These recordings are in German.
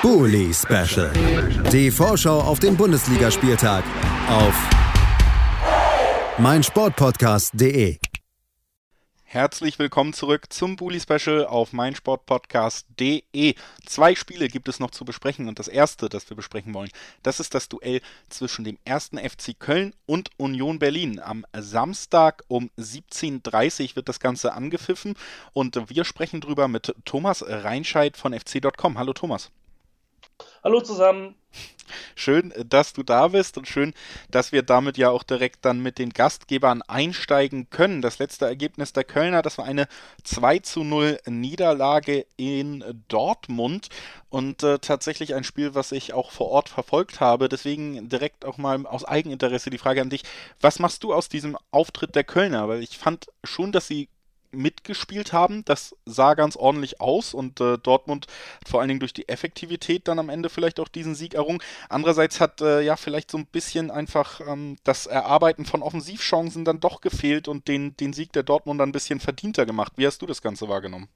Bully Special. Die Vorschau auf den Bundesligaspieltag auf meinsportpodcast.de. Herzlich willkommen zurück zum Bully Special auf meinsportpodcast.de. Zwei Spiele gibt es noch zu besprechen und das erste, das wir besprechen wollen, das ist das Duell zwischen dem ersten FC Köln und Union Berlin. Am Samstag um 17.30 Uhr wird das Ganze angepfiffen und wir sprechen drüber mit Thomas Reinscheid von fc.com. Hallo Thomas. Hallo zusammen. Schön, dass du da bist und schön, dass wir damit ja auch direkt dann mit den Gastgebern einsteigen können. Das letzte Ergebnis der Kölner, das war eine 2 zu 0 Niederlage in Dortmund und äh, tatsächlich ein Spiel, was ich auch vor Ort verfolgt habe. Deswegen direkt auch mal aus Eigeninteresse die Frage an dich. Was machst du aus diesem Auftritt der Kölner? Weil ich fand schon, dass sie mitgespielt haben. Das sah ganz ordentlich aus und äh, Dortmund hat vor allen Dingen durch die Effektivität dann am Ende vielleicht auch diesen Sieg errungen. Andererseits hat äh, ja vielleicht so ein bisschen einfach ähm, das Erarbeiten von Offensivchancen dann doch gefehlt und den, den Sieg der Dortmund ein bisschen verdienter gemacht. Wie hast du das Ganze wahrgenommen?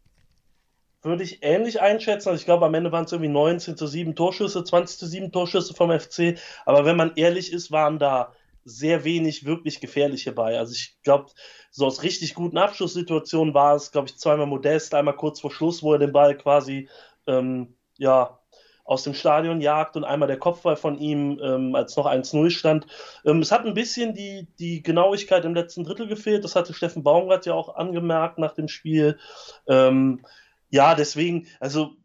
Würde ich ähnlich einschätzen. Also ich glaube, am Ende waren es irgendwie 19 zu 7 Torschüsse, 20 zu 7 Torschüsse vom FC. Aber wenn man ehrlich ist, waren da sehr wenig wirklich gefährliche bei. Also ich glaube, so aus richtig guten Abschlusssituationen war es, glaube ich, zweimal Modest, einmal kurz vor Schluss, wo er den Ball quasi ähm, ja, aus dem Stadion jagt und einmal der Kopfball von ihm, ähm, als noch 1-0 stand. Ähm, es hat ein bisschen die, die Genauigkeit im letzten Drittel gefehlt. Das hatte Steffen Baumgart ja auch angemerkt nach dem Spiel. Ähm, ja, deswegen, also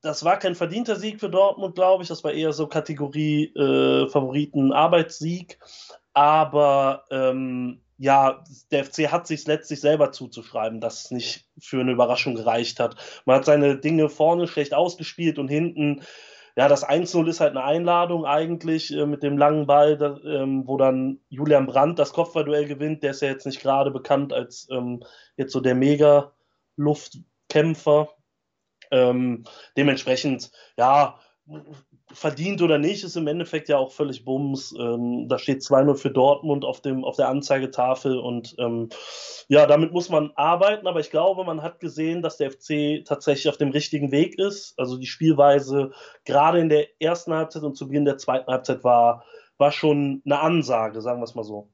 das war kein verdienter Sieg für Dortmund, glaube ich. Das war eher so Kategorie äh, Favoriten Arbeitssieg. Aber ähm, ja, der FC hat sich letztlich selber zuzuschreiben, dass es nicht für eine Überraschung gereicht hat. Man hat seine Dinge vorne schlecht ausgespielt und hinten, ja, das 1-0 ist halt eine Einladung eigentlich äh, mit dem langen Ball, da, ähm, wo dann Julian Brandt das Kopfballduell gewinnt. Der ist ja jetzt nicht gerade bekannt als ähm, jetzt so der Mega-Luftkämpfer. Ähm, dementsprechend, ja, verdient oder nicht, ist im Endeffekt ja auch völlig Bums. Ähm, da steht 2-0 für Dortmund auf, dem, auf der Anzeigetafel und ähm, ja, damit muss man arbeiten, aber ich glaube, man hat gesehen, dass der FC tatsächlich auf dem richtigen Weg ist. Also die Spielweise gerade in der ersten Halbzeit und zu Beginn der zweiten Halbzeit war, war schon eine Ansage, sagen wir es mal so.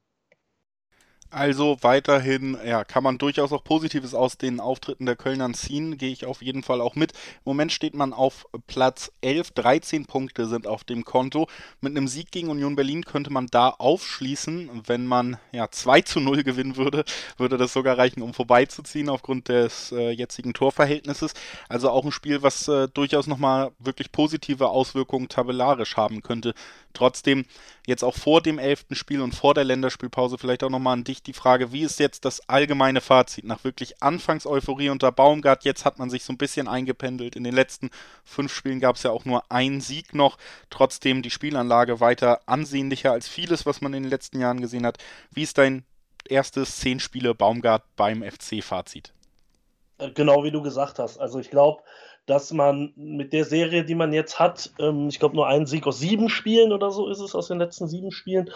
Also weiterhin, ja, kann man durchaus auch Positives aus den Auftritten der Kölnern ziehen, gehe ich auf jeden Fall auch mit. Im Moment steht man auf Platz 11, 13 Punkte sind auf dem Konto. Mit einem Sieg gegen Union Berlin könnte man da aufschließen. Wenn man ja 2 zu 0 gewinnen würde, würde das sogar reichen, um vorbeizuziehen aufgrund des äh, jetzigen Torverhältnisses. Also auch ein Spiel, was äh, durchaus nochmal wirklich positive Auswirkungen tabellarisch haben könnte. Trotzdem jetzt auch vor dem elften Spiel und vor der Länderspielpause vielleicht auch nochmal an dich die Frage, wie ist jetzt das allgemeine Fazit nach wirklich Anfangseuphorie unter Baumgart? Jetzt hat man sich so ein bisschen eingependelt. In den letzten fünf Spielen gab es ja auch nur einen Sieg noch. Trotzdem die Spielanlage weiter ansehnlicher als vieles, was man in den letzten Jahren gesehen hat. Wie ist dein erstes zehn Spiele Baumgart beim FC-Fazit? Genau wie du gesagt hast. Also ich glaube, dass man mit der Serie, die man jetzt hat, ähm, ich glaube nur einen Sieg aus sieben Spielen oder so ist es aus den letzten sieben Spielen,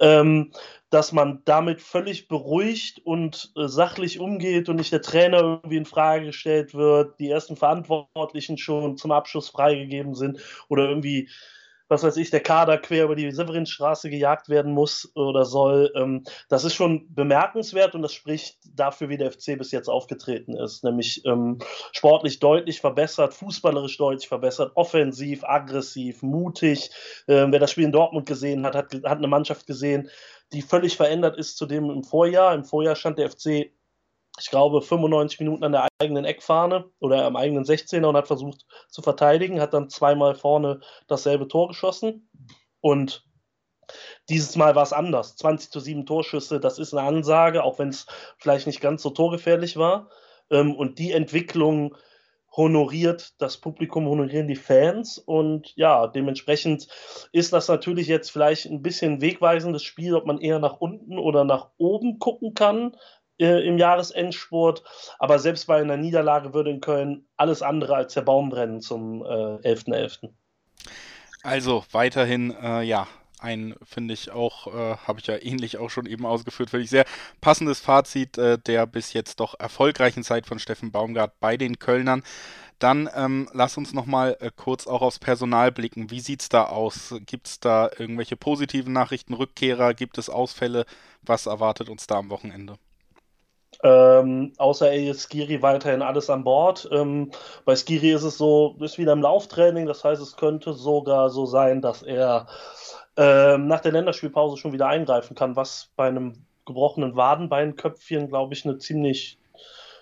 ähm, dass man damit völlig beruhigt und äh, sachlich umgeht und nicht der Trainer irgendwie in Frage gestellt wird, die ersten Verantwortlichen schon zum Abschluss freigegeben sind oder irgendwie was weiß ich, der Kader quer über die Severinstraße gejagt werden muss oder soll. Ähm, das ist schon bemerkenswert und das spricht dafür, wie der FC bis jetzt aufgetreten ist. Nämlich ähm, sportlich deutlich verbessert, fußballerisch deutlich verbessert, offensiv, aggressiv, mutig. Ähm, wer das Spiel in Dortmund gesehen hat, hat, hat eine Mannschaft gesehen, die völlig verändert ist zu dem im Vorjahr. Im Vorjahr stand der FC ich glaube, 95 Minuten an der eigenen Eckfahne oder am eigenen 16er und hat versucht zu verteidigen, hat dann zweimal vorne dasselbe Tor geschossen und dieses Mal war es anders. 20 zu 7 Torschüsse, das ist eine Ansage, auch wenn es vielleicht nicht ganz so torgefährlich war. Ähm, und die Entwicklung honoriert das Publikum, honorieren die Fans. Und ja, dementsprechend ist das natürlich jetzt vielleicht ein bisschen wegweisendes Spiel, ob man eher nach unten oder nach oben gucken kann äh, im Jahresendspurt. Aber selbst bei einer Niederlage würde in Köln alles andere als der Baum brennen zum äh, 11.11. .11. Also weiterhin, äh, ja, ein, finde ich auch, äh, habe ich ja ähnlich auch schon eben ausgeführt, finde ich sehr passendes Fazit äh, der bis jetzt doch erfolgreichen Zeit von Steffen Baumgart bei den Kölnern. Dann ähm, lass uns nochmal äh, kurz auch aufs Personal blicken. Wie sieht es da aus? Gibt es da irgendwelche positiven Nachrichten, Rückkehrer? Gibt es Ausfälle? Was erwartet uns da am Wochenende? Ähm, außer Elias Skiri weiterhin alles an Bord. Ähm, bei Skiri ist es so, ist wieder im Lauftraining, das heißt, es könnte sogar so sein, dass er ähm, nach der Länderspielpause schon wieder eingreifen kann, was bei einem gebrochenen Wadenbeinköpfchen, glaube ich, eine ziemlich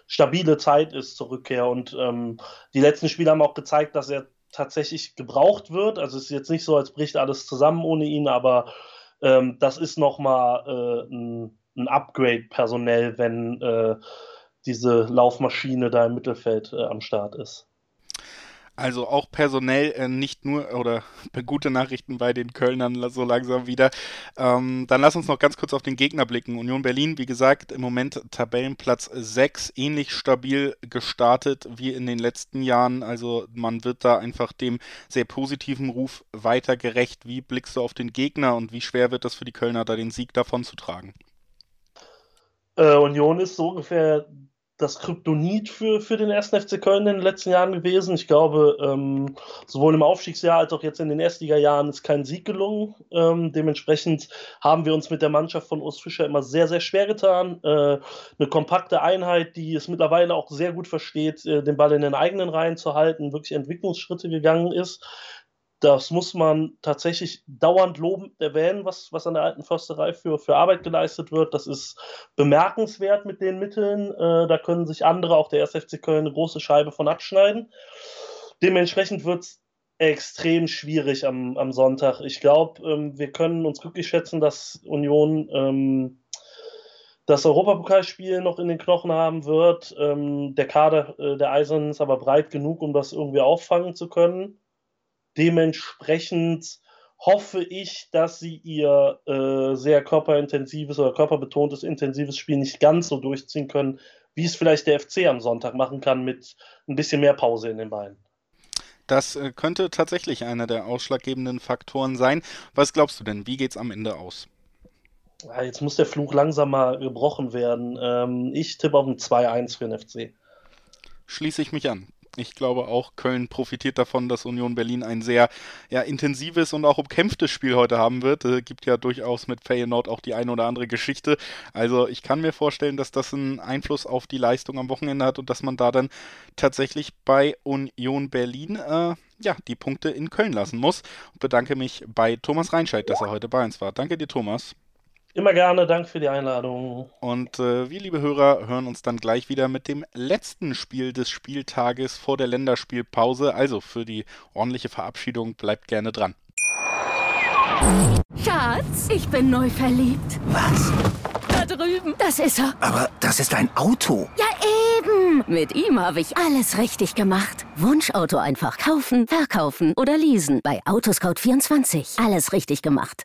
stabile Zeit ist zur Rückkehr. Und ähm, die letzten Spiele haben auch gezeigt, dass er tatsächlich gebraucht wird. Also es ist jetzt nicht so, als bricht alles zusammen ohne ihn, aber ähm, das ist nochmal äh, ein, ein Upgrade personell, wenn äh, diese Laufmaschine da im Mittelfeld äh, am Start ist. Also auch personell äh, nicht nur oder gute Nachrichten bei den Kölnern so langsam wieder. Ähm, dann lass uns noch ganz kurz auf den Gegner blicken. Union Berlin, wie gesagt, im Moment Tabellenplatz 6, ähnlich stabil gestartet wie in den letzten Jahren. Also man wird da einfach dem sehr positiven Ruf weiter gerecht. Wie blickst du auf den Gegner und wie schwer wird das für die Kölner, da den Sieg davon zu tragen? Äh, Union ist so ungefähr das Kryptonit für, für den ersten FC Köln in den letzten Jahren gewesen. Ich glaube, ähm, sowohl im Aufstiegsjahr als auch jetzt in den Erstliga-Jahren ist kein Sieg gelungen. Ähm, dementsprechend haben wir uns mit der Mannschaft von Urs Fischer immer sehr, sehr schwer getan. Äh, eine kompakte Einheit, die es mittlerweile auch sehr gut versteht, äh, den Ball in den eigenen Reihen zu halten, wirklich Entwicklungsschritte gegangen ist das muss man tatsächlich dauernd lobend erwähnen, was, was an der alten Försterei für, für Arbeit geleistet wird. Das ist bemerkenswert mit den Mitteln. Äh, da können sich andere, auch der SFC Köln, eine große Scheibe von abschneiden. Dementsprechend wird es extrem schwierig am, am Sonntag. Ich glaube, ähm, wir können uns glücklich schätzen, dass Union ähm, das Europapokalspiel noch in den Knochen haben wird. Ähm, der Kader äh, der Eisernen ist aber breit genug, um das irgendwie auffangen zu können. Dementsprechend hoffe ich, dass sie ihr äh, sehr körperintensives oder körperbetontes intensives Spiel nicht ganz so durchziehen können, wie es vielleicht der FC am Sonntag machen kann mit ein bisschen mehr Pause in den Beinen. Das äh, könnte tatsächlich einer der ausschlaggebenden Faktoren sein. Was glaubst du denn? Wie geht es am Ende aus? Ja, jetzt muss der Fluch langsam mal gebrochen werden. Ähm, ich tippe auf ein 2-1 für den FC. Schließe ich mich an. Ich glaube auch, Köln profitiert davon, dass Union Berlin ein sehr ja, intensives und auch umkämpftes Spiel heute haben wird. Äh, gibt ja durchaus mit Feyenoord auch die eine oder andere Geschichte. Also ich kann mir vorstellen, dass das einen Einfluss auf die Leistung am Wochenende hat und dass man da dann tatsächlich bei Union Berlin äh, ja, die Punkte in Köln lassen muss. Und bedanke mich bei Thomas Reinscheid, dass er heute bei uns war. Danke dir, Thomas. Immer gerne, danke für die Einladung. Und äh, wir, liebe Hörer, hören uns dann gleich wieder mit dem letzten Spiel des Spieltages vor der Länderspielpause. Also für die ordentliche Verabschiedung bleibt gerne dran. Schatz, ich bin neu verliebt. Was? Da drüben. Das ist er. Aber das ist ein Auto. Ja, eben. Mit ihm habe ich alles richtig gemacht. Wunschauto einfach kaufen, verkaufen oder leasen. Bei Autoscout24. Alles richtig gemacht.